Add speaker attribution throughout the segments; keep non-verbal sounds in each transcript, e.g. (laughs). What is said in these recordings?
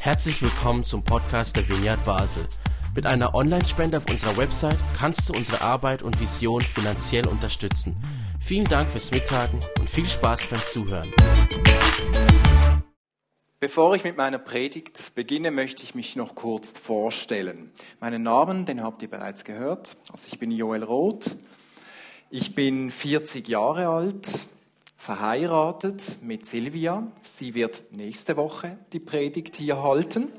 Speaker 1: Herzlich willkommen zum Podcast der Vineyard Basel. Mit einer Online-Spende auf unserer Website kannst du unsere Arbeit und Vision finanziell unterstützen. Vielen Dank fürs Mittagen und viel Spaß beim Zuhören.
Speaker 2: Bevor ich mit meiner Predigt beginne, möchte ich mich noch kurz vorstellen. Meinen Namen, den habt ihr bereits gehört. Also ich bin Joel Roth. Ich bin 40 Jahre alt, verheiratet mit Silvia. Sie wird nächste Woche die Predigt hier halten.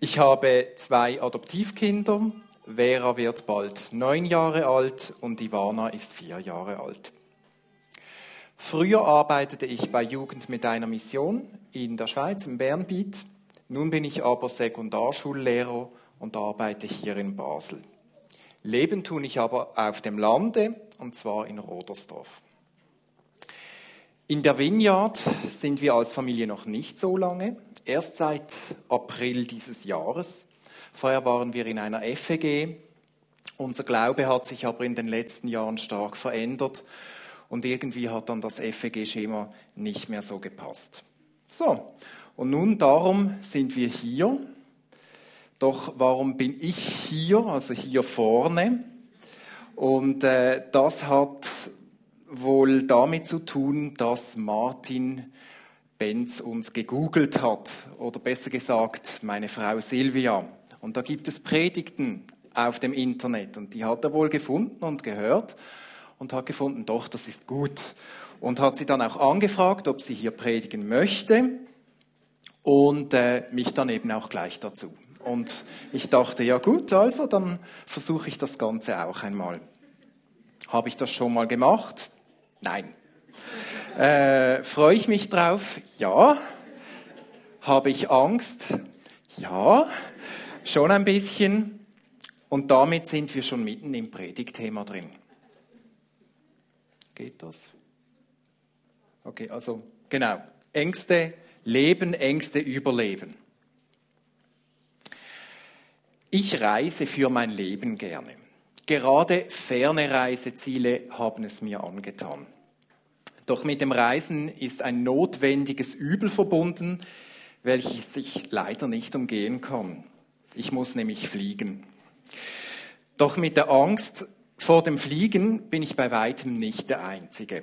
Speaker 2: Ich habe zwei Adoptivkinder. Vera wird bald neun Jahre alt und Ivana ist vier Jahre alt. Früher arbeitete ich bei Jugend mit einer Mission in der Schweiz, im Bernbiet. Nun bin ich aber Sekundarschullehrer und arbeite hier in Basel. Leben tun ich aber auf dem Lande und zwar in Rodersdorf. In der Vineyard sind wir als Familie noch nicht so lange, erst seit April dieses Jahres. Vorher waren wir in einer FEG. Unser Glaube hat sich aber in den letzten Jahren stark verändert und irgendwie hat dann das FEG-Schema nicht mehr so gepasst. So, und nun darum sind wir hier. Doch warum bin ich hier, also hier vorne? Und äh, das hat wohl damit zu tun, dass Martin Benz uns gegoogelt hat, oder besser gesagt, meine Frau Silvia. Und da gibt es Predigten auf dem Internet und die hat er wohl gefunden und gehört und hat gefunden, doch, das ist gut. Und hat sie dann auch angefragt, ob sie hier predigen möchte und äh, mich dann eben auch gleich dazu. Und ich dachte, ja gut, also dann versuche ich das Ganze auch einmal. Habe ich das schon mal gemacht? Nein. Äh, Freue ich mich drauf? Ja. Habe ich Angst? Ja, schon ein bisschen. Und damit sind wir schon mitten im Predigtthema drin. Geht das? Okay, also genau. Ängste leben, Ängste überleben. Ich reise für mein Leben gerne. Gerade ferne Reiseziele haben es mir angetan. Doch mit dem Reisen ist ein notwendiges Übel verbunden, welches ich leider nicht umgehen kann. Ich muss nämlich fliegen. Doch mit der Angst vor dem Fliegen bin ich bei weitem nicht der Einzige.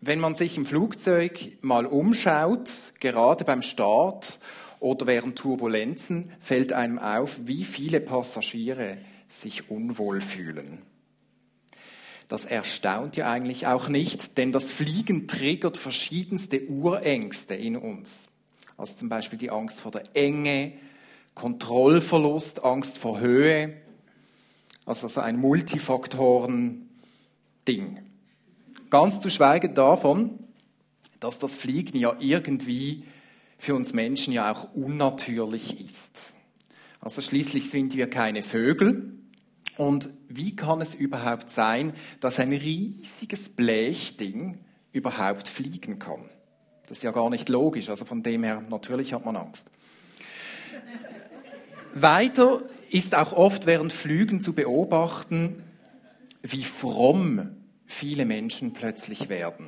Speaker 2: Wenn man sich im Flugzeug mal umschaut, gerade beim Start oder während Turbulenzen fällt einem auf, wie viele Passagiere sich unwohl fühlen. Das erstaunt ja eigentlich auch nicht, denn das Fliegen triggert verschiedenste Urängste in uns. Also zum Beispiel die Angst vor der Enge, Kontrollverlust, Angst vor Höhe. Also so ein Multifaktoren-Ding. Ganz zu schweigen davon, dass das Fliegen ja irgendwie für uns Menschen ja auch unnatürlich ist. Also schließlich sind wir keine Vögel. Und wie kann es überhaupt sein, dass ein riesiges Blechding überhaupt fliegen kann? Das ist ja gar nicht logisch. Also von dem her, natürlich hat man Angst. (laughs) Weiter ist auch oft während Flügen zu beobachten, wie fromm viele Menschen plötzlich werden.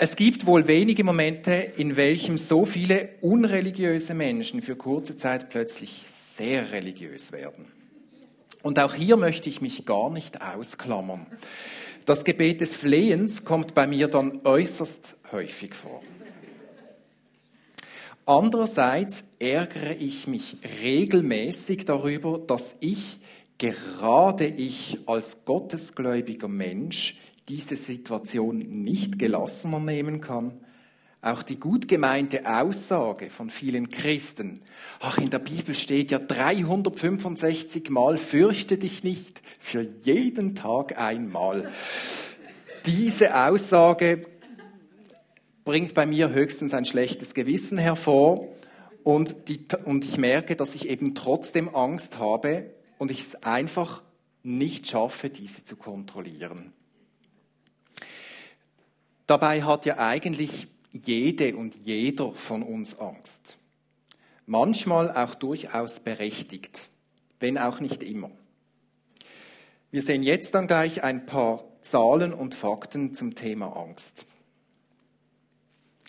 Speaker 2: Es gibt wohl wenige Momente, in welchem so viele unreligiöse Menschen für kurze Zeit plötzlich sehr religiös werden. Und auch hier möchte ich mich gar nicht ausklammern. Das Gebet des Flehens kommt bei mir dann äußerst häufig vor. Andererseits ärgere ich mich regelmäßig darüber, dass ich, gerade ich als gottesgläubiger Mensch, diese Situation nicht gelassener nehmen kann. Auch die gut gemeinte Aussage von vielen Christen, ach, in der Bibel steht ja 365 Mal, fürchte dich nicht, für jeden Tag einmal. Diese Aussage bringt bei mir höchstens ein schlechtes Gewissen hervor und, die, und ich merke, dass ich eben trotzdem Angst habe und ich es einfach nicht schaffe, diese zu kontrollieren. Dabei hat ja eigentlich jede und jeder von uns Angst. Manchmal auch durchaus berechtigt, wenn auch nicht immer. Wir sehen jetzt dann gleich ein paar Zahlen und Fakten zum Thema Angst.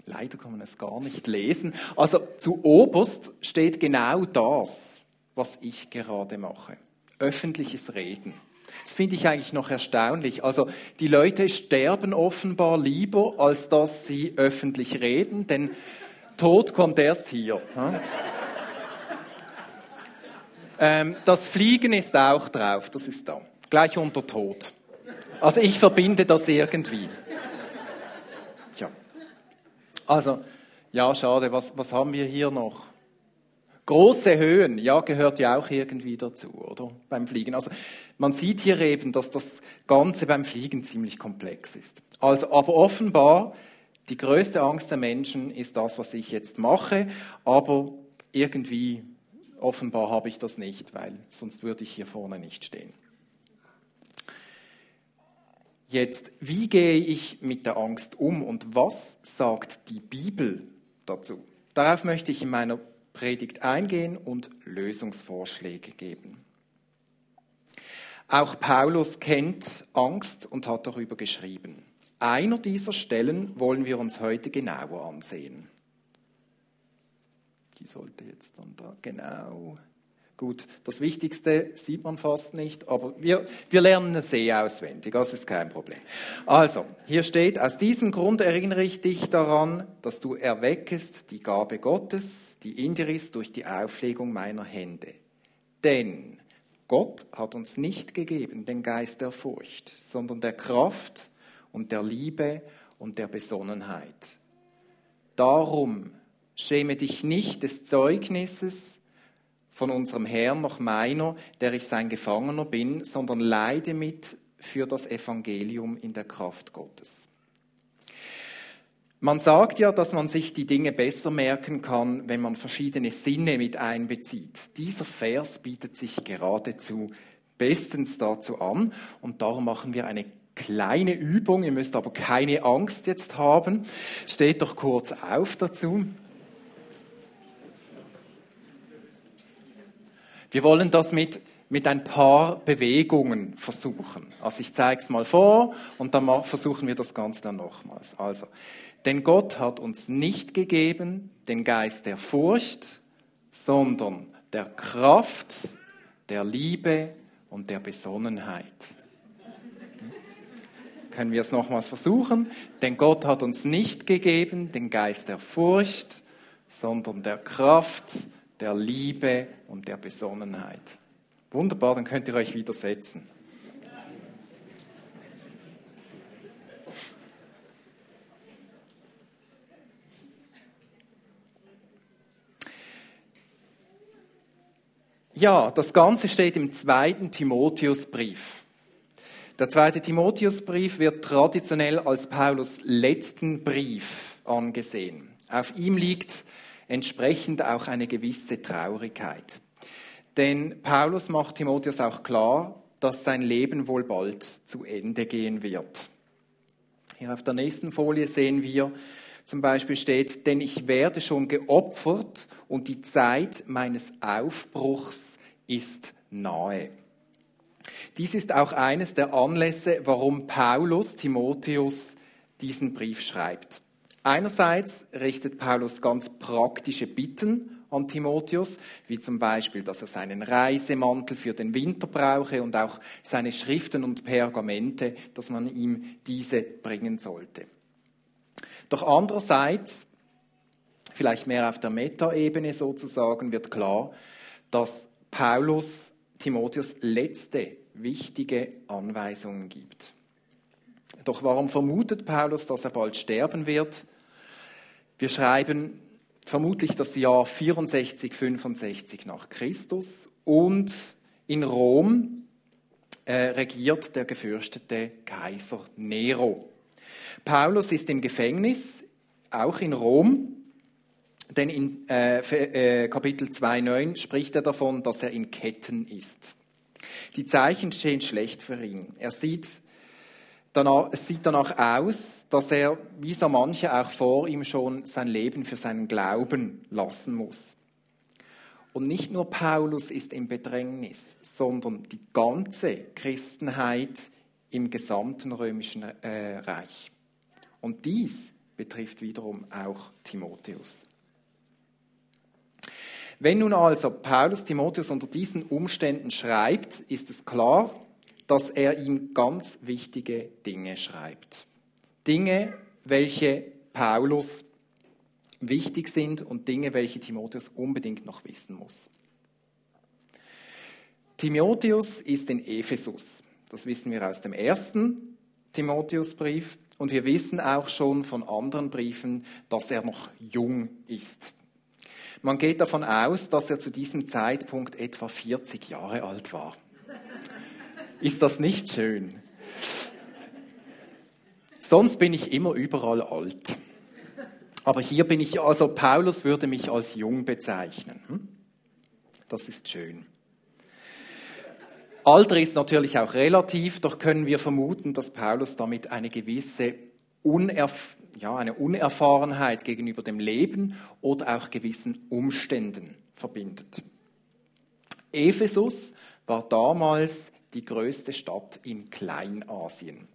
Speaker 2: Leider kann man es gar nicht lesen. Also zu oberst steht genau das, was ich gerade mache. Öffentliches Reden. Das finde ich eigentlich noch erstaunlich. Also die Leute sterben offenbar lieber, als dass sie öffentlich reden, denn Tod kommt erst hier. ähm, das Fliegen ist auch drauf, das ist da, gleich unter Tod. Also ich verbinde das irgendwie. Tja. Also, ja, schade, was, was haben wir hier noch? Große Höhen, ja, gehört ja auch irgendwie dazu, oder? Beim Fliegen. Also man sieht hier eben, dass das Ganze beim Fliegen ziemlich komplex ist. Also, aber offenbar, die größte Angst der Menschen ist das, was ich jetzt mache, aber irgendwie, offenbar habe ich das nicht, weil sonst würde ich hier vorne nicht stehen. Jetzt, wie gehe ich mit der Angst um und was sagt die Bibel dazu? Darauf möchte ich in meiner Predigt eingehen und Lösungsvorschläge geben. Auch Paulus kennt Angst und hat darüber geschrieben. Einer dieser Stellen wollen wir uns heute genauer ansehen. Die sollte jetzt dann da genau Gut, das Wichtigste sieht man fast nicht, aber wir, wir lernen es sehr auswendig, das ist kein Problem. Also, hier steht, aus diesem Grund erinnere ich dich daran, dass du erweckest die Gabe Gottes, die in dir ist, durch die Auflegung meiner Hände. Denn Gott hat uns nicht gegeben den Geist der Furcht, sondern der Kraft und der Liebe und der Besonnenheit. Darum schäme dich nicht des Zeugnisses, von unserem Herrn noch meiner, der ich sein Gefangener bin, sondern leide mit für das Evangelium in der Kraft Gottes. Man sagt ja, dass man sich die Dinge besser merken kann, wenn man verschiedene Sinne mit einbezieht. Dieser Vers bietet sich geradezu bestens dazu an und darum machen wir eine kleine Übung. Ihr müsst aber keine Angst jetzt haben. Steht doch kurz auf dazu. Wir wollen das mit, mit ein paar Bewegungen versuchen. Also ich zeige es mal vor und dann versuchen wir das Ganze dann nochmals. Also, denn Gott hat uns nicht gegeben den Geist der Furcht, sondern der Kraft, der Liebe und der Besonnenheit. Können wir es nochmals versuchen? Denn Gott hat uns nicht gegeben den Geist der Furcht, sondern der Kraft, der Liebe und der Besonnenheit. Wunderbar, dann könnt ihr euch widersetzen. Ja, das Ganze steht im zweiten Timotheusbrief. Der zweite Timotheusbrief wird traditionell als Paulus letzten Brief angesehen. Auf ihm liegt entsprechend auch eine gewisse Traurigkeit. Denn Paulus macht Timotheus auch klar, dass sein Leben wohl bald zu Ende gehen wird. Hier auf der nächsten Folie sehen wir zum Beispiel steht, denn ich werde schon geopfert und die Zeit meines Aufbruchs ist nahe. Dies ist auch eines der Anlässe, warum Paulus Timotheus diesen Brief schreibt. Einerseits richtet Paulus ganz praktische Bitten an Timotheus, wie zum Beispiel, dass er seinen Reisemantel für den Winter brauche und auch seine Schriften und Pergamente, dass man ihm diese bringen sollte. Doch andererseits, vielleicht mehr auf der Metaebene sozusagen, wird klar, dass Paulus Timotheus letzte wichtige Anweisungen gibt. Doch warum vermutet Paulus, dass er bald sterben wird? Wir schreiben vermutlich das Jahr 64, 65 nach Christus und in Rom äh, regiert der gefürchtete Kaiser Nero. Paulus ist im Gefängnis, auch in Rom, denn in äh, äh, Kapitel 2,9 spricht er davon, dass er in Ketten ist. Die Zeichen stehen schlecht für ihn. Er sieht Danach, es sieht danach aus, dass er, wie so manche auch vor ihm schon, sein Leben für seinen Glauben lassen muss. Und nicht nur Paulus ist im Bedrängnis, sondern die ganze Christenheit im gesamten römischen äh, Reich. Und dies betrifft wiederum auch Timotheus. Wenn nun also Paulus Timotheus unter diesen Umständen schreibt, ist es klar, dass er ihm ganz wichtige Dinge schreibt. Dinge, welche Paulus wichtig sind und Dinge, welche Timotheus unbedingt noch wissen muss. Timotheus ist in Ephesus. Das wissen wir aus dem ersten Timotheusbrief. Und wir wissen auch schon von anderen Briefen, dass er noch jung ist. Man geht davon aus, dass er zu diesem Zeitpunkt etwa 40 Jahre alt war. Ist das nicht schön? Sonst bin ich immer überall alt. Aber hier bin ich, also Paulus würde mich als jung bezeichnen. Hm? Das ist schön. Alter ist natürlich auch relativ, doch können wir vermuten, dass Paulus damit eine gewisse Unerf ja, eine Unerfahrenheit gegenüber dem Leben oder auch gewissen Umständen verbindet. Ephesus war damals die größte Stadt in Kleinasien,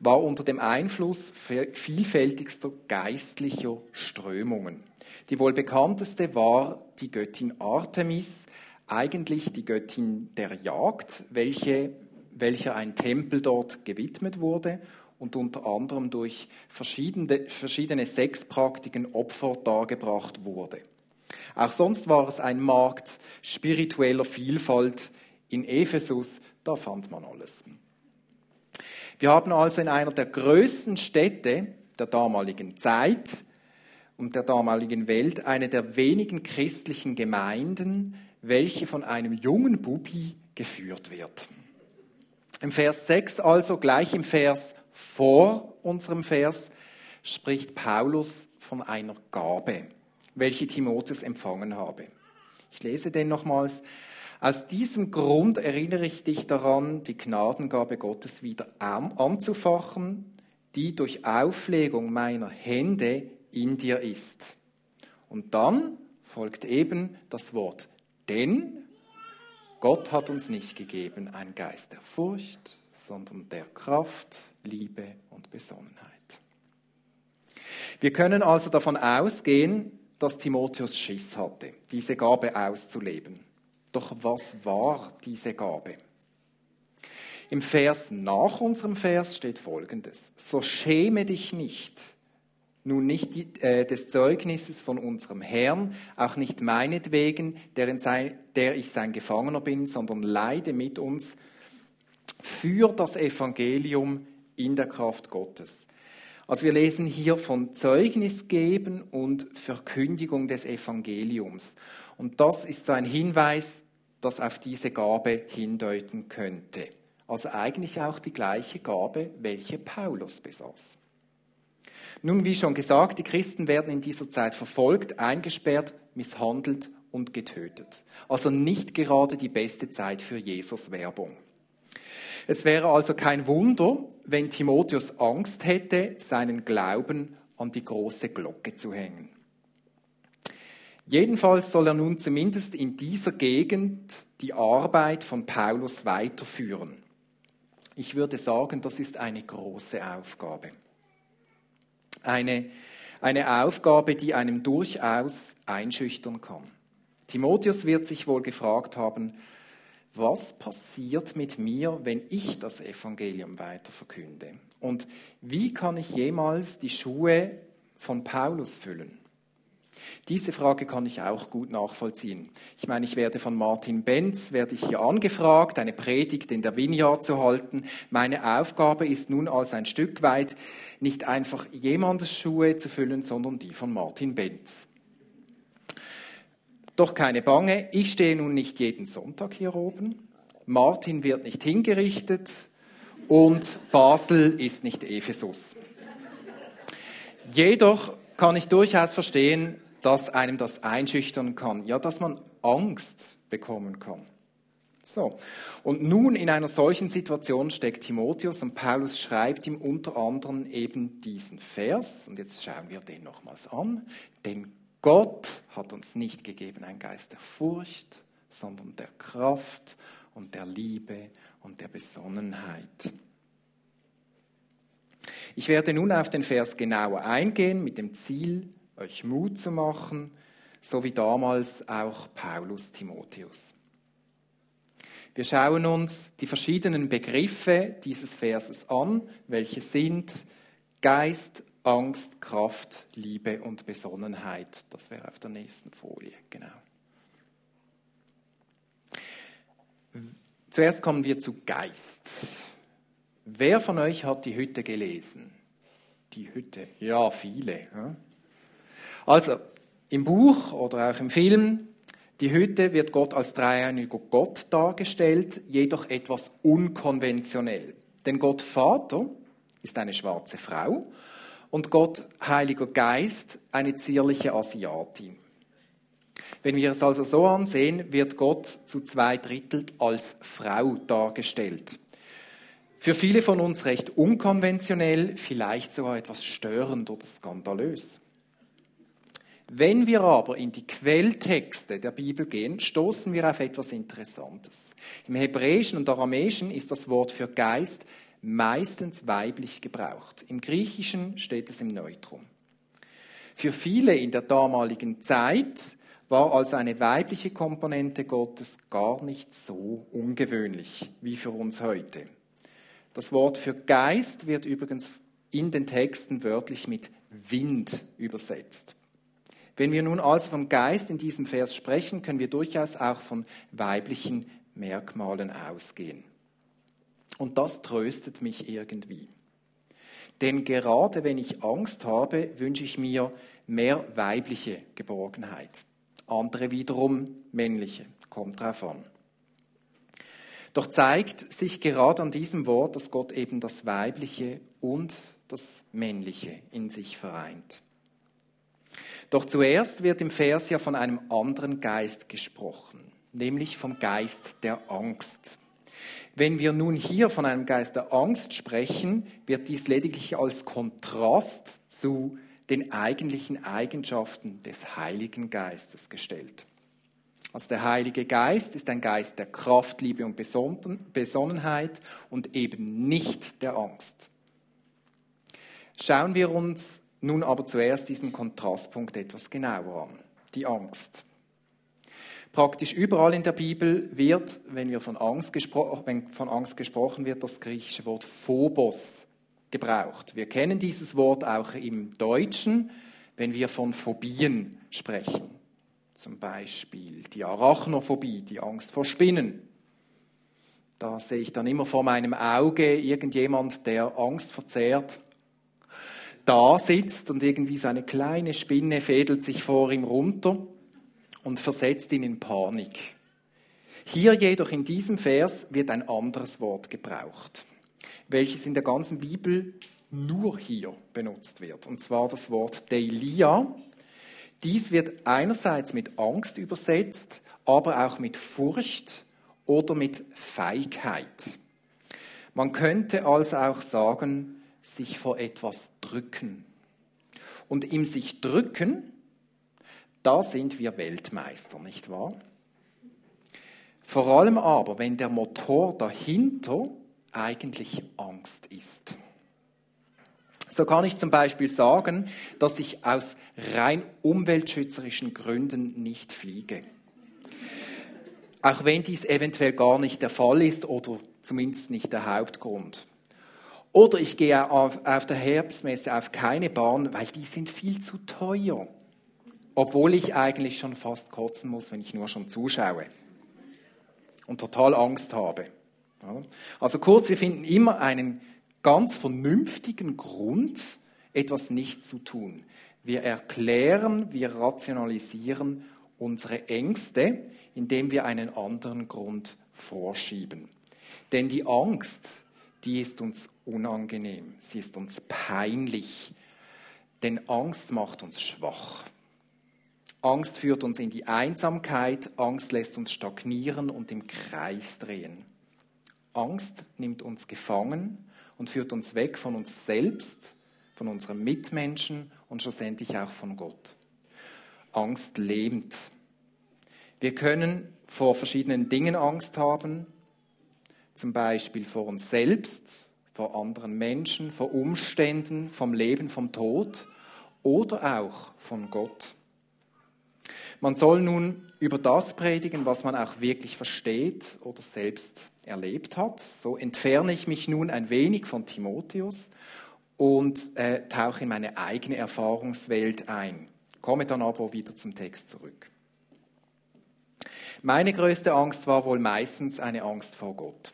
Speaker 2: war unter dem Einfluss vielfältigster geistlicher Strömungen. Die wohl bekannteste war die Göttin Artemis, eigentlich die Göttin der Jagd, welche, welcher ein Tempel dort gewidmet wurde und unter anderem durch verschiedene, verschiedene Sexpraktiken Opfer dargebracht wurde. Auch sonst war es ein Markt spiritueller Vielfalt in Ephesus, da fand man alles. Wir haben also in einer der größten Städte der damaligen Zeit und der damaligen Welt eine der wenigen christlichen Gemeinden, welche von einem jungen Bubi geführt wird. Im Vers 6 also, gleich im Vers vor unserem Vers spricht Paulus von einer Gabe, welche Timotheus empfangen habe. Ich lese den nochmals. Aus diesem Grund erinnere ich dich daran, die Gnadengabe Gottes wieder anzufachen, die durch Auflegung meiner Hände in dir ist. Und dann folgt eben das Wort denn Gott hat uns nicht gegeben ein Geist der Furcht, sondern der Kraft, Liebe und Besonnenheit. Wir können also davon ausgehen, dass Timotheus Schiss hatte, diese Gabe auszuleben. Doch was war diese Gabe? Im Vers nach unserem Vers steht folgendes. So schäme dich nicht, nun nicht die, äh, des Zeugnisses von unserem Herrn, auch nicht meinetwegen, der, sein, der ich sein Gefangener bin, sondern leide mit uns für das Evangelium in der Kraft Gottes. Also wir lesen hier von Zeugnis geben und Verkündigung des Evangeliums. Und das ist ein Hinweis, das auf diese Gabe hindeuten könnte. Also eigentlich auch die gleiche Gabe, welche Paulus besaß. Nun, wie schon gesagt, die Christen werden in dieser Zeit verfolgt, eingesperrt, misshandelt und getötet. Also nicht gerade die beste Zeit für Jesus Werbung. Es wäre also kein Wunder, wenn Timotheus Angst hätte, seinen Glauben an die große Glocke zu hängen. Jedenfalls soll er nun zumindest in dieser Gegend die Arbeit von Paulus weiterführen. Ich würde sagen, das ist eine große Aufgabe. Eine, eine Aufgabe, die einem durchaus einschüchtern kann. Timotheus wird sich wohl gefragt haben, was passiert mit mir, wenn ich das Evangelium weiter verkünde? Und wie kann ich jemals die Schuhe von Paulus füllen? Diese Frage kann ich auch gut nachvollziehen. Ich meine, ich werde von Martin Benz, werde ich hier angefragt, eine Predigt in der Vineyard zu halten. Meine Aufgabe ist nun als ein Stück weit nicht einfach jemandes Schuhe zu füllen, sondern die von Martin Benz. Doch keine Bange, ich stehe nun nicht jeden Sonntag hier oben. Martin wird nicht hingerichtet und Basel ist nicht Ephesus. Jedoch kann ich durchaus verstehen, dass einem das einschüchtern kann, ja, dass man Angst bekommen kann. So. Und nun in einer solchen Situation steckt Timotheus und Paulus schreibt ihm unter anderem eben diesen Vers. Und jetzt schauen wir den nochmals an. Denn Gott hat uns nicht gegeben ein Geist der Furcht, sondern der Kraft und der Liebe und der Besonnenheit. Ich werde nun auf den Vers genauer eingehen, mit dem Ziel, euch Mut zu machen, so wie damals auch Paulus Timotheus. Wir schauen uns die verschiedenen Begriffe dieses Verses an, welche sind Geist, Angst, Kraft, Liebe und Besonnenheit. Das wäre auf der nächsten Folie, genau. Zuerst kommen wir zu Geist. Wer von euch hat die Hütte gelesen? Die Hütte, ja, viele. Also, im Buch oder auch im Film, die Hütte wird Gott als dreieiniger Gott dargestellt, jedoch etwas unkonventionell. Denn Gott Vater ist eine schwarze Frau und Gott Heiliger Geist eine zierliche Asiatin. Wenn wir es also so ansehen, wird Gott zu zwei Drittel als Frau dargestellt. Für viele von uns recht unkonventionell, vielleicht sogar etwas störend oder skandalös. Wenn wir aber in die Quelltexte der Bibel gehen, stoßen wir auf etwas Interessantes. Im Hebräischen und Aramäischen ist das Wort für Geist meistens weiblich gebraucht. Im Griechischen steht es im Neutrum. Für viele in der damaligen Zeit war also eine weibliche Komponente Gottes gar nicht so ungewöhnlich wie für uns heute. Das Wort für Geist wird übrigens in den Texten wörtlich mit Wind übersetzt. Wenn wir nun also vom Geist in diesem Vers sprechen, können wir durchaus auch von weiblichen Merkmalen ausgehen. Und das tröstet mich irgendwie. Denn gerade wenn ich Angst habe, wünsche ich mir mehr weibliche Geborgenheit. Andere wiederum männliche. Kommt drauf an. Doch zeigt sich gerade an diesem Wort, dass Gott eben das Weibliche und das Männliche in sich vereint. Doch zuerst wird im Vers ja von einem anderen Geist gesprochen, nämlich vom Geist der Angst. Wenn wir nun hier von einem Geist der Angst sprechen, wird dies lediglich als Kontrast zu den eigentlichen Eigenschaften des Heiligen Geistes gestellt. Also der Heilige Geist ist ein Geist der Kraft, Liebe und Besonnenheit und eben nicht der Angst. Schauen wir uns nun aber zuerst diesen Kontrastpunkt etwas genauer an, die Angst. Praktisch überall in der Bibel wird, wenn, wir von Angst wenn von Angst gesprochen wird, das griechische Wort Phobos gebraucht. Wir kennen dieses Wort auch im Deutschen, wenn wir von Phobien sprechen. Zum Beispiel die Arachnophobie, die Angst vor Spinnen. Da sehe ich dann immer vor meinem Auge irgendjemand, der Angst verzehrt da sitzt und irgendwie so eine kleine Spinne fädelt sich vor ihm runter und versetzt ihn in Panik. Hier jedoch in diesem Vers wird ein anderes Wort gebraucht, welches in der ganzen Bibel nur hier benutzt wird, und zwar das Wort Deilia. Dies wird einerseits mit Angst übersetzt, aber auch mit Furcht oder mit Feigheit. Man könnte also auch sagen, sich vor etwas drücken. Und im sich drücken da sind wir Weltmeister, nicht wahr? Vor allem aber, wenn der Motor dahinter eigentlich Angst ist. So kann ich zum Beispiel sagen, dass ich aus rein umweltschützerischen Gründen nicht fliege. Auch wenn dies eventuell gar nicht der Fall ist oder zumindest nicht der Hauptgrund. Oder ich gehe auf, auf der Herbstmesse auf keine Bahn, weil die sind viel zu teuer obwohl ich eigentlich schon fast kotzen muss, wenn ich nur schon zuschaue und total Angst habe. Also kurz, wir finden immer einen ganz vernünftigen Grund, etwas nicht zu tun. Wir erklären, wir rationalisieren unsere Ängste, indem wir einen anderen Grund vorschieben. Denn die Angst, die ist uns unangenehm, sie ist uns peinlich, denn Angst macht uns schwach. Angst führt uns in die Einsamkeit, Angst lässt uns stagnieren und im Kreis drehen. Angst nimmt uns gefangen und führt uns weg von uns selbst, von unseren Mitmenschen und schlussendlich auch von Gott. Angst lähmt. Wir können vor verschiedenen Dingen Angst haben, zum Beispiel vor uns selbst, vor anderen Menschen, vor Umständen, vom Leben, vom Tod oder auch von Gott. Man soll nun über das predigen, was man auch wirklich versteht oder selbst erlebt hat. So entferne ich mich nun ein wenig von Timotheus und äh, tauche in meine eigene Erfahrungswelt ein. Komme dann aber wieder zum Text zurück. Meine größte Angst war wohl meistens eine Angst vor Gott.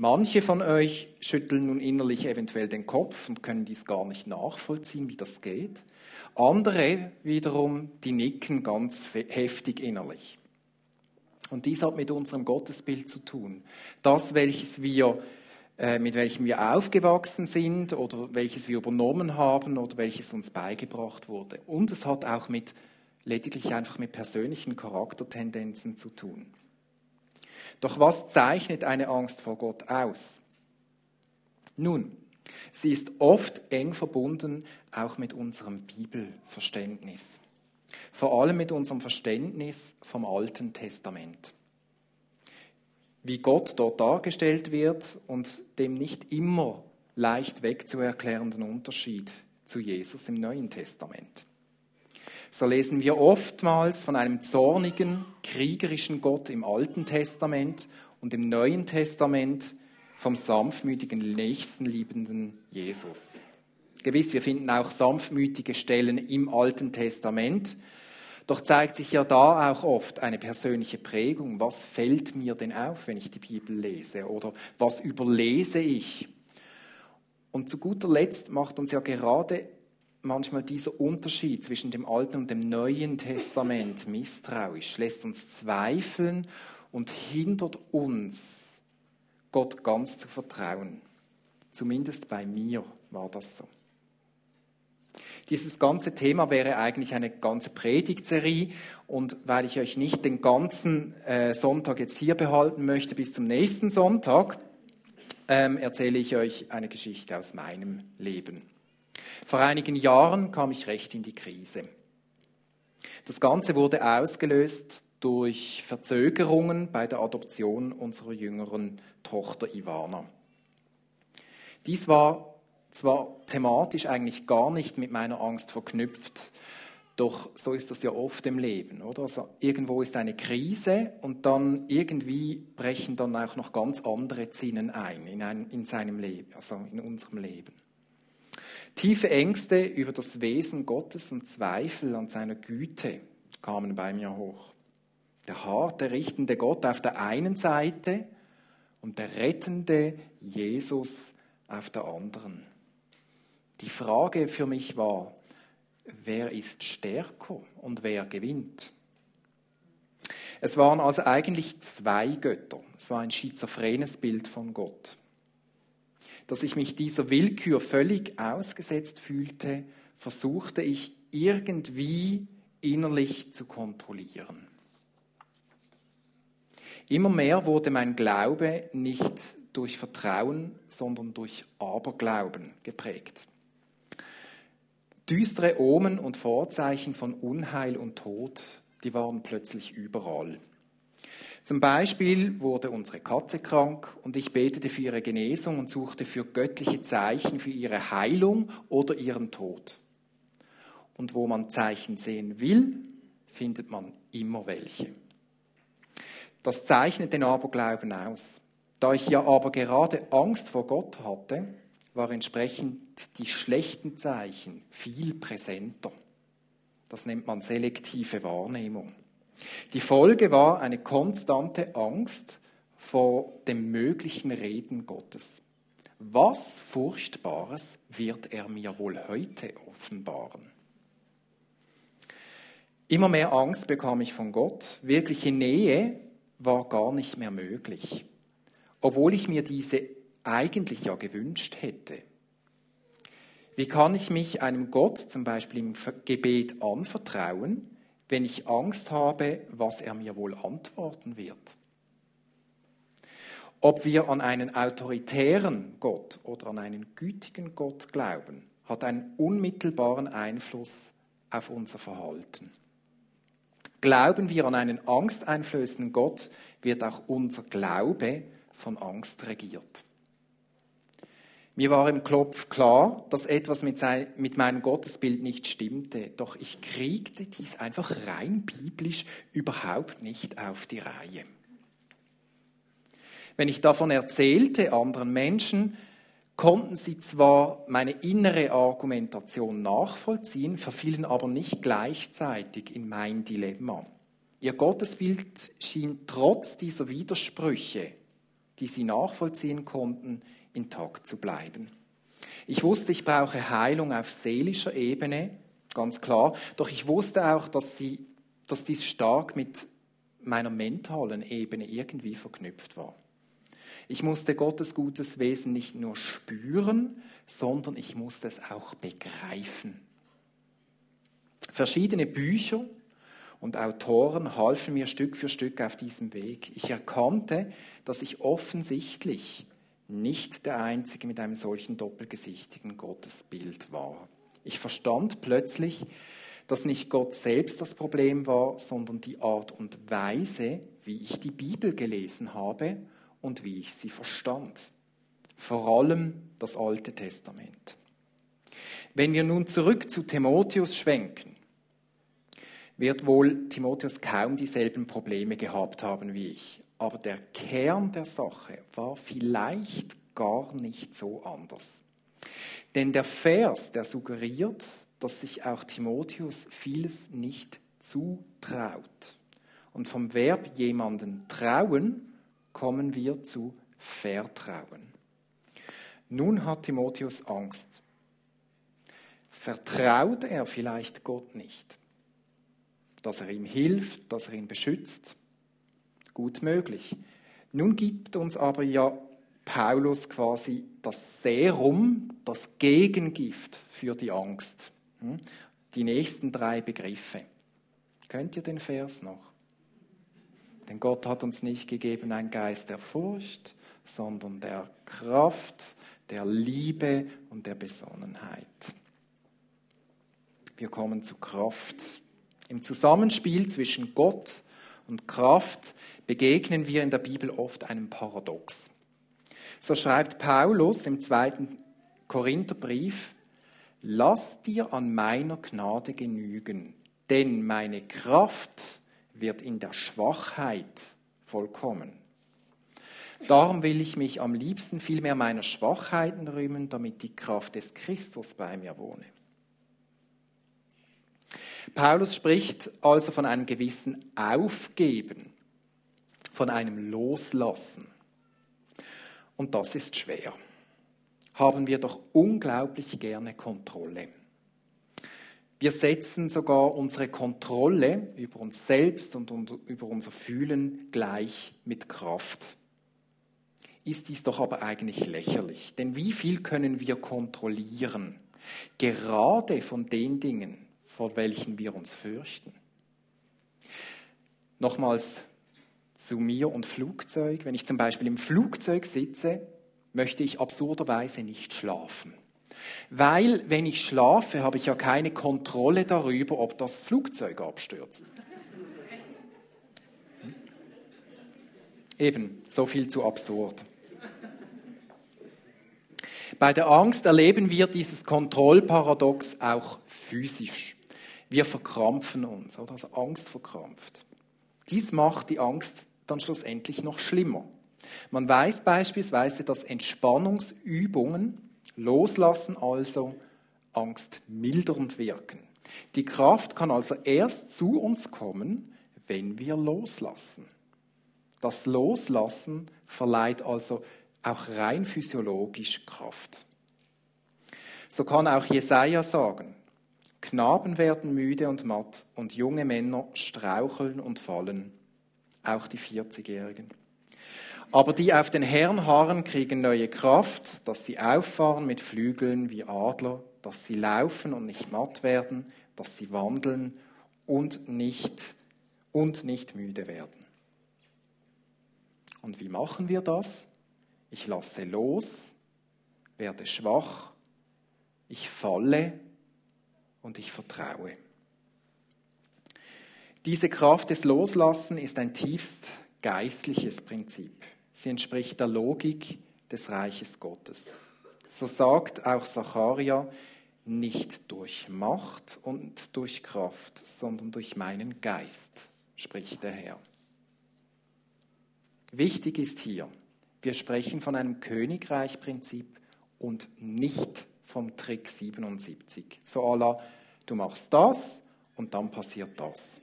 Speaker 2: Manche von euch schütteln nun innerlich eventuell den Kopf und können dies gar nicht nachvollziehen, wie das geht. Andere wiederum, die nicken ganz heftig innerlich. Und dies hat mit unserem Gottesbild zu tun. Das, welches wir, äh, mit welchem wir aufgewachsen sind oder welches wir übernommen haben oder welches uns beigebracht wurde. Und es hat auch mit lediglich einfach mit persönlichen Charaktertendenzen zu tun. Doch was zeichnet eine Angst vor Gott aus? Nun, sie ist oft eng verbunden auch mit unserem Bibelverständnis. Vor allem mit unserem Verständnis vom Alten Testament. Wie Gott dort dargestellt wird und dem nicht immer leicht wegzuerklärenden Unterschied zu Jesus im Neuen Testament. So lesen wir oftmals von einem zornigen, kriegerischen Gott im Alten Testament und im Neuen Testament vom sanftmütigen, nächstenliebenden Jesus. Gewiss, wir finden auch sanftmütige Stellen im Alten Testament, doch zeigt sich ja da auch oft eine persönliche Prägung. Was fällt mir denn auf, wenn ich die Bibel lese? Oder was überlese ich? Und zu guter Letzt macht uns ja gerade manchmal dieser Unterschied zwischen dem Alten und dem Neuen Testament misstrauisch, lässt uns zweifeln und hindert uns, Gott ganz zu vertrauen. Zumindest bei mir war das so. Dieses ganze Thema wäre eigentlich eine ganze Predigtserie und weil ich euch nicht den ganzen äh, Sonntag jetzt hier behalten möchte bis zum nächsten Sonntag, ähm, erzähle ich euch eine Geschichte aus meinem Leben. Vor einigen Jahren kam ich recht in die Krise. Das Ganze wurde ausgelöst durch Verzögerungen bei der Adoption unserer jüngeren Tochter Ivana. Dies war zwar thematisch eigentlich gar nicht mit meiner Angst verknüpft, doch so ist das ja oft im Leben, oder? Also irgendwo ist eine Krise und dann irgendwie brechen dann auch noch ganz andere Zinnen ein in, ein, in seinem Leben, also in unserem Leben. Tiefe Ängste über das Wesen Gottes und Zweifel an seiner Güte kamen bei mir hoch. Der harte, richtende Gott auf der einen Seite und der rettende Jesus auf der anderen. Die Frage für mich war, wer ist stärker und wer gewinnt? Es waren also eigentlich zwei Götter. Es war ein schizophrenes Bild von Gott dass ich mich dieser Willkür völlig ausgesetzt fühlte, versuchte ich irgendwie innerlich zu kontrollieren. Immer mehr wurde mein Glaube nicht durch Vertrauen, sondern durch Aberglauben geprägt. Düstere Omen und Vorzeichen von Unheil und Tod, die waren plötzlich überall. Zum Beispiel wurde unsere Katze krank und ich betete für ihre Genesung und suchte für göttliche Zeichen für ihre Heilung oder ihren Tod. Und wo man Zeichen sehen will, findet man immer welche. Das zeichnet den Aberglauben aus. Da ich ja aber gerade Angst vor Gott hatte, war entsprechend die schlechten Zeichen viel präsenter. Das nennt man selektive Wahrnehmung. Die Folge war eine konstante Angst vor dem möglichen Reden Gottes. Was Furchtbares wird er mir wohl heute offenbaren? Immer mehr Angst bekam ich von Gott. Wirkliche Nähe war gar nicht mehr möglich, obwohl ich mir diese eigentlich ja gewünscht hätte. Wie kann ich mich einem Gott zum Beispiel im Gebet anvertrauen, wenn ich Angst habe, was er mir wohl antworten wird. Ob wir an einen autoritären Gott oder an einen gütigen Gott glauben, hat einen unmittelbaren Einfluss auf unser Verhalten. Glauben wir an einen angsteinflößenden Gott, wird auch unser Glaube von Angst regiert. Mir war im Klopf klar, dass etwas mit, sein, mit meinem Gottesbild nicht stimmte, doch ich kriegte dies einfach rein biblisch überhaupt nicht auf die Reihe. Wenn ich davon erzählte anderen Menschen, konnten sie zwar meine innere Argumentation nachvollziehen, verfielen aber nicht gleichzeitig in mein Dilemma. Ihr Gottesbild schien trotz dieser Widersprüche, die sie nachvollziehen konnten, intakt zu bleiben. Ich wusste, ich brauche Heilung auf seelischer Ebene, ganz klar, doch ich wusste auch, dass, sie, dass dies stark mit meiner mentalen Ebene irgendwie verknüpft war. Ich musste Gottes gutes Wesen nicht nur spüren, sondern ich musste es auch begreifen. Verschiedene Bücher und Autoren halfen mir Stück für Stück auf diesem Weg. Ich erkannte, dass ich offensichtlich nicht der Einzige mit einem solchen doppelgesichtigen Gottesbild war. Ich verstand plötzlich, dass nicht Gott selbst das Problem war, sondern die Art und Weise, wie ich die Bibel gelesen habe und wie ich sie verstand. Vor allem das Alte Testament. Wenn wir nun zurück zu Timotheus schwenken, wird wohl Timotheus kaum dieselben Probleme gehabt haben wie ich. Aber der Kern der Sache war vielleicht gar nicht so anders. Denn der Vers, der suggeriert, dass sich auch Timotheus vieles nicht zutraut. Und vom Verb jemanden trauen kommen wir zu vertrauen. Nun hat Timotheus Angst. Vertraut er vielleicht Gott nicht? Dass er ihm hilft, dass er ihn beschützt? gut möglich. Nun gibt uns aber ja Paulus quasi das Serum, das Gegengift für die Angst. Hm? Die nächsten drei Begriffe. Könnt ihr den Vers noch? Denn Gott hat uns nicht gegeben einen Geist der Furcht, sondern der Kraft, der Liebe und der Besonnenheit. Wir kommen zu Kraft. Im Zusammenspiel zwischen Gott und Kraft begegnen wir in der Bibel oft einem Paradox. So schreibt Paulus im zweiten Korintherbrief, Lass dir an meiner Gnade genügen, denn meine Kraft wird in der Schwachheit vollkommen. Darum will ich mich am liebsten vielmehr meiner Schwachheiten rühmen, damit die Kraft des Christus bei mir wohne. Paulus spricht also von einem gewissen Aufgeben, von einem Loslassen. Und das ist schwer. Haben wir doch unglaublich gerne Kontrolle. Wir setzen sogar unsere Kontrolle über uns selbst und über unser Fühlen gleich mit Kraft. Ist dies doch aber eigentlich lächerlich, denn wie viel können wir kontrollieren? Gerade von den Dingen, vor welchen wir uns fürchten. Nochmals zu mir und Flugzeug. Wenn ich zum Beispiel im Flugzeug sitze, möchte ich absurderweise nicht schlafen. Weil, wenn ich schlafe, habe ich ja keine Kontrolle darüber, ob das Flugzeug abstürzt. Eben, so viel zu absurd. Bei der Angst erleben wir dieses Kontrollparadox auch physisch. Wir verkrampfen uns, oder? Also Angst verkrampft. Dies macht die Angst dann schlussendlich noch schlimmer. Man weiß beispielsweise, dass Entspannungsübungen, loslassen also, Angst mildernd wirken. Die Kraft kann also erst zu uns kommen, wenn wir loslassen. Das Loslassen verleiht also auch rein physiologisch Kraft. So kann auch Jesaja sagen, Knaben werden müde und matt und junge Männer straucheln und fallen, auch die 40-Jährigen. Aber die auf den Herrn harren, kriegen neue Kraft, dass sie auffahren mit Flügeln wie Adler, dass sie laufen und nicht matt werden, dass sie wandeln und nicht, und nicht müde werden. Und wie machen wir das? Ich lasse los, werde schwach, ich falle und ich vertraue. Diese Kraft des Loslassen ist ein tiefst geistliches Prinzip. Sie entspricht der Logik des Reiches Gottes. So sagt auch Zacharia, nicht durch Macht und durch Kraft, sondern durch meinen Geist, spricht der Herr. Wichtig ist hier, wir sprechen von einem Königreichprinzip und nicht vom Trick 77. So Allah, du machst das und dann passiert das.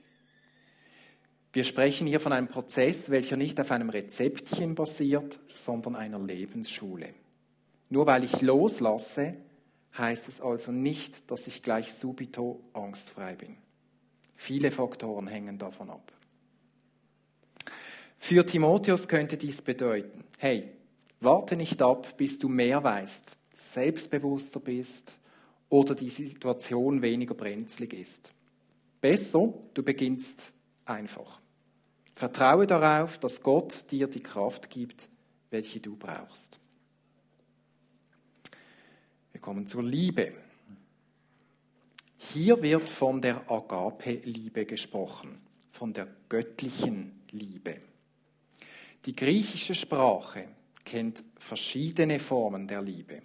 Speaker 2: Wir sprechen hier von einem Prozess, welcher nicht auf einem Rezeptchen basiert, sondern einer Lebensschule. Nur weil ich loslasse, heißt es also nicht, dass ich gleich subito angstfrei bin. Viele Faktoren hängen davon ab. Für Timotheus könnte dies bedeuten, hey, warte nicht ab, bis du mehr weißt, selbstbewusster bist oder die Situation weniger brenzlig ist. Besser, du beginnst einfach. Vertraue darauf, dass Gott dir die Kraft gibt, welche du brauchst. Wir kommen zur Liebe. Hier wird von der Agape-Liebe gesprochen, von der göttlichen Liebe. Die griechische Sprache kennt verschiedene Formen der Liebe.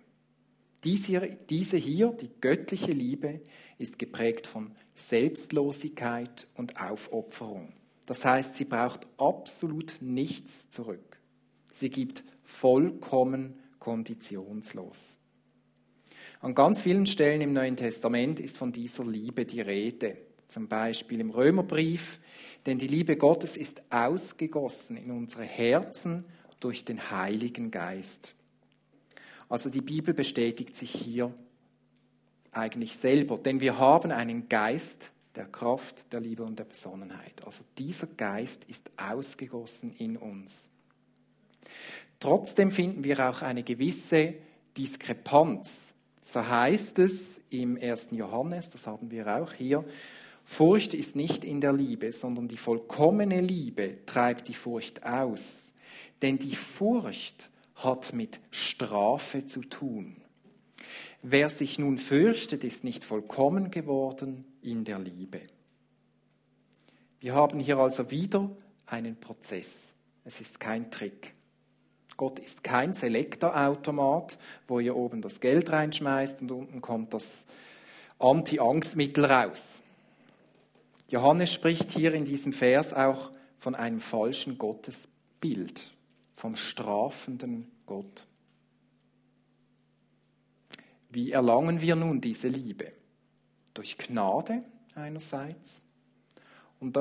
Speaker 2: Diese hier, die göttliche Liebe, ist geprägt von Selbstlosigkeit und Aufopferung. Das heißt, sie braucht absolut nichts zurück. Sie gibt vollkommen konditionslos. An ganz vielen Stellen im Neuen Testament ist von dieser Liebe die Rede. Zum Beispiel im Römerbrief, denn die Liebe Gottes ist ausgegossen in unsere Herzen durch den Heiligen Geist. Also die Bibel bestätigt sich hier eigentlich selber, denn wir haben einen Geist der Kraft, der Liebe und der Besonnenheit. Also dieser Geist ist ausgegossen in uns. Trotzdem finden wir auch eine gewisse Diskrepanz so heißt es im 1. Johannes, das haben wir auch hier, Furcht ist nicht in der Liebe, sondern die vollkommene Liebe treibt die Furcht aus. Denn die Furcht hat mit Strafe zu tun. Wer sich nun fürchtet, ist nicht vollkommen geworden in der Liebe. Wir haben hier also wieder einen Prozess. Es ist kein Trick. Gott ist kein Selektorautomat, wo ihr oben das Geld reinschmeißt und unten kommt das Anti-Angstmittel raus. Johannes spricht hier in diesem Vers auch von einem falschen Gottesbild, vom strafenden Gott. Wie erlangen wir nun diese Liebe? Durch Gnade einerseits und,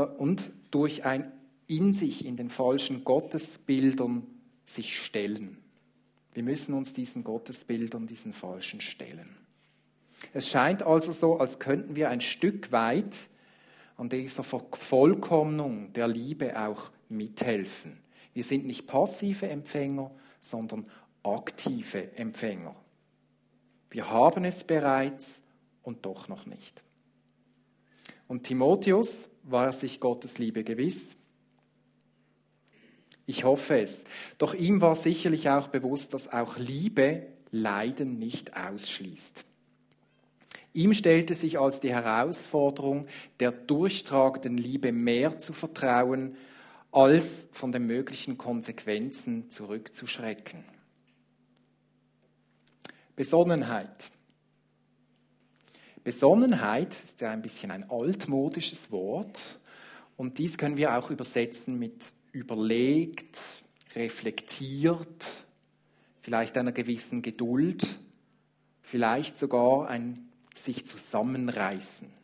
Speaker 2: durch ein in sich in den falschen Gottesbildern sich stellen. Wir müssen uns diesen Gottesbildern, diesen falschen stellen. Es scheint also so, als könnten wir ein Stück weit an dieser Vervollkommnung der Liebe auch mithelfen. Wir sind nicht passive Empfänger, sondern aktive Empfänger. Wir haben es bereits und doch noch nicht. Und Timotheus war sich Gottes Liebe gewiss ich hoffe es. Doch ihm war sicherlich auch bewusst, dass auch Liebe Leiden nicht ausschließt. Ihm stellte sich als die Herausforderung, der durchtragenden Liebe mehr zu vertrauen, als von den möglichen Konsequenzen zurückzuschrecken. Besonnenheit. Besonnenheit ist ja ein bisschen ein altmodisches Wort und dies können wir auch übersetzen mit überlegt, reflektiert, vielleicht einer gewissen Geduld, vielleicht sogar ein sich zusammenreißen.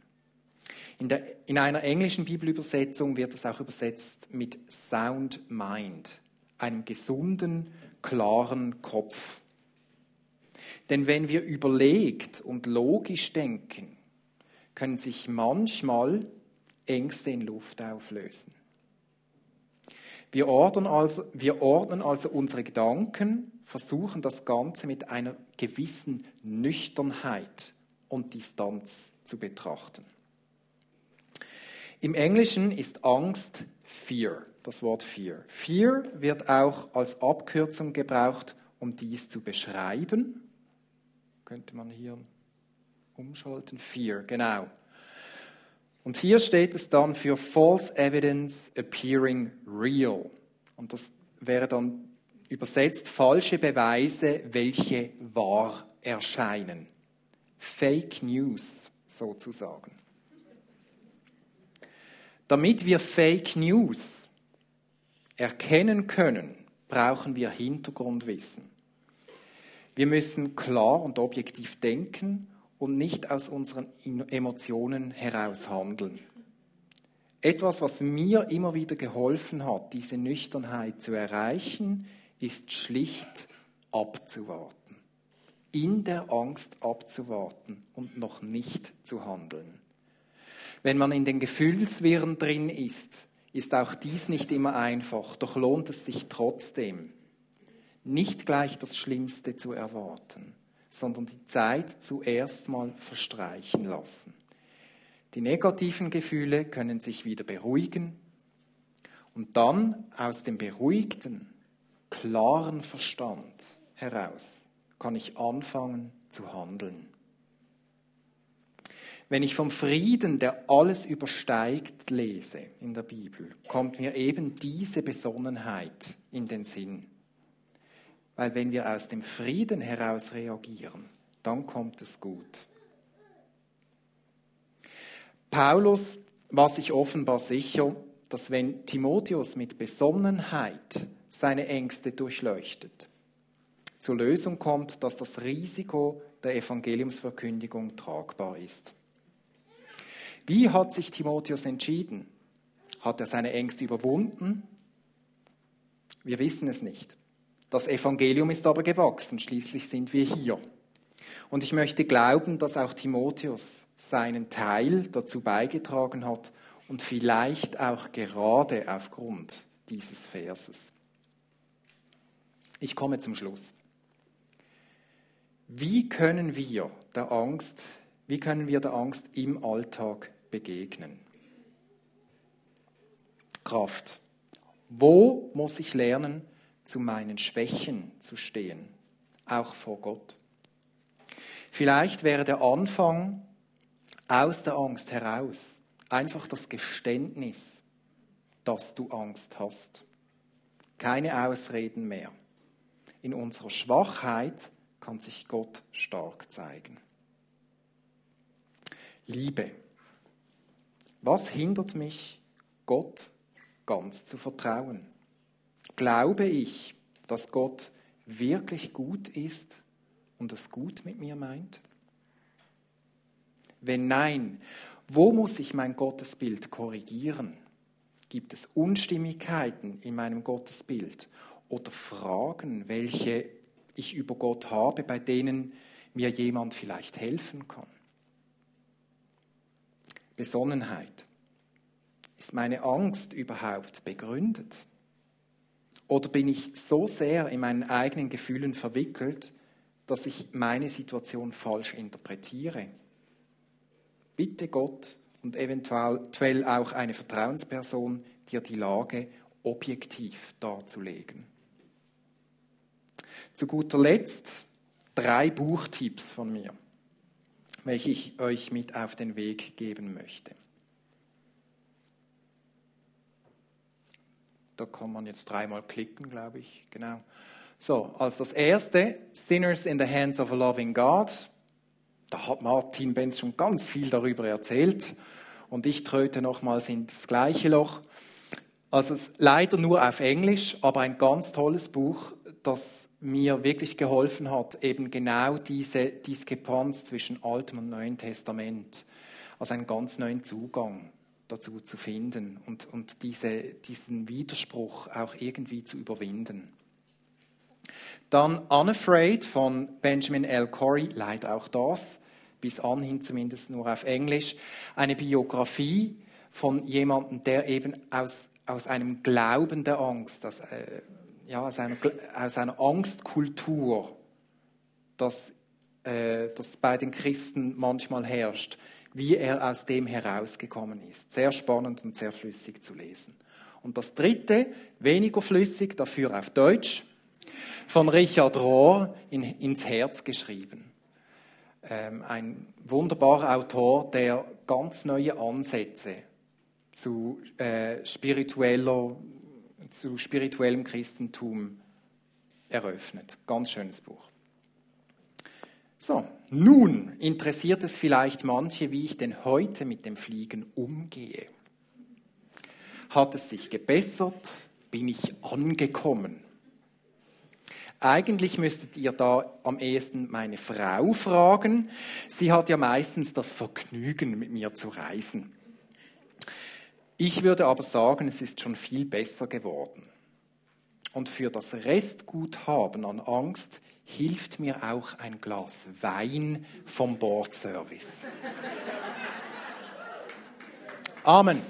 Speaker 2: In, der, in einer englischen Bibelübersetzung wird es auch übersetzt mit Sound Mind, einem gesunden, klaren Kopf. Denn wenn wir überlegt und logisch denken, können sich manchmal Ängste in Luft auflösen. Wir ordnen, also, wir ordnen also unsere Gedanken, versuchen das Ganze mit einer gewissen Nüchternheit und Distanz zu betrachten. Im Englischen ist Angst Fear, das Wort Fear. Fear wird auch als Abkürzung gebraucht, um dies zu beschreiben. Könnte man hier umschalten. Fear, genau. Und hier steht es dann für False Evidence Appearing Real. Und das wäre dann übersetzt falsche Beweise, welche wahr erscheinen. Fake News sozusagen. Damit wir Fake News erkennen können, brauchen wir Hintergrundwissen. Wir müssen klar und objektiv denken und nicht aus unseren Emotionen heraus handeln. Etwas, was mir immer wieder geholfen hat, diese Nüchternheit zu erreichen, ist schlicht abzuwarten. In der Angst abzuwarten und noch nicht zu handeln. Wenn man in den Gefühlswirren drin ist, ist auch dies nicht immer einfach, doch lohnt es sich trotzdem, nicht gleich das Schlimmste zu erwarten, sondern die Zeit zuerst mal verstreichen lassen. Die negativen Gefühle können sich wieder beruhigen und dann aus dem beruhigten, klaren Verstand heraus kann ich anfangen zu handeln. Wenn ich vom Frieden, der alles übersteigt, lese in der Bibel, kommt mir eben diese Besonnenheit in den Sinn. Weil wenn wir aus dem Frieden heraus reagieren, dann kommt es gut. Paulus war sich offenbar sicher, dass wenn Timotheus mit Besonnenheit seine Ängste durchleuchtet, zur Lösung kommt, dass das Risiko der Evangeliumsverkündigung tragbar ist. Wie hat sich Timotheus entschieden? Hat er seine Ängste überwunden? Wir wissen es nicht. Das Evangelium ist aber gewachsen, schließlich sind wir hier. Und ich möchte glauben, dass auch Timotheus seinen Teil dazu beigetragen hat und vielleicht auch gerade aufgrund dieses Verses. Ich komme zum Schluss. Wie können wir der Angst, wie können wir der Angst im Alltag begegnen. Kraft. Wo muss ich lernen, zu meinen Schwächen zu stehen, auch vor Gott? Vielleicht wäre der Anfang aus der Angst heraus einfach das Geständnis, dass du Angst hast. Keine Ausreden mehr. In unserer Schwachheit kann sich Gott stark zeigen. Liebe. Was hindert mich, Gott ganz zu vertrauen? Glaube ich, dass Gott wirklich gut ist und es gut mit mir meint? Wenn nein, wo muss ich mein Gottesbild korrigieren? Gibt es Unstimmigkeiten in meinem Gottesbild oder Fragen, welche ich über Gott habe, bei denen mir jemand vielleicht helfen kann? Besonnenheit. Ist meine Angst überhaupt begründet? Oder bin ich so sehr in meinen eigenen Gefühlen verwickelt, dass ich meine Situation falsch interpretiere? Bitte Gott und eventuell auch eine Vertrauensperson, dir die Lage objektiv darzulegen. Zu guter Letzt drei Buchtipps von mir welche ich euch mit auf den Weg geben möchte. Da kann man jetzt dreimal klicken, glaube ich. Genau. So, als das erste, Sinners in the Hands of a Loving God. Da hat Martin Benz schon ganz viel darüber erzählt. Und ich tröte nochmals in das gleiche Loch. Also leider nur auf Englisch, aber ein ganz tolles Buch, das mir wirklich geholfen hat, eben genau diese Diskrepanz zwischen Altem und Neuen Testament, also einen ganz neuen Zugang dazu zu finden und, und diese, diesen Widerspruch auch irgendwie zu überwinden. Dann Unafraid von Benjamin L. Corey, leider auch das, bis anhin zumindest nur auf Englisch, eine Biografie von jemandem, der eben aus, aus einem Glauben der Angst, das, äh, ja, aus, einer, aus einer Angstkultur, dass äh, das bei den Christen manchmal herrscht, wie er aus dem herausgekommen ist. Sehr spannend und sehr flüssig zu lesen. Und das dritte, weniger flüssig, dafür auf Deutsch, von Richard Rohr in, ins Herz geschrieben. Ähm, ein wunderbarer Autor, der ganz neue Ansätze zu äh, spiritueller zu spirituellem Christentum eröffnet. Ganz schönes Buch. So, nun interessiert es vielleicht manche, wie ich denn heute mit dem Fliegen umgehe. Hat es sich gebessert? Bin ich angekommen? Eigentlich müsstet ihr da am ehesten meine Frau fragen. Sie hat ja meistens das Vergnügen, mit mir zu reisen. Ich würde aber sagen, es ist schon viel besser geworden. Und für das Restguthaben an Angst hilft mir auch ein Glas Wein vom Bordservice. Amen.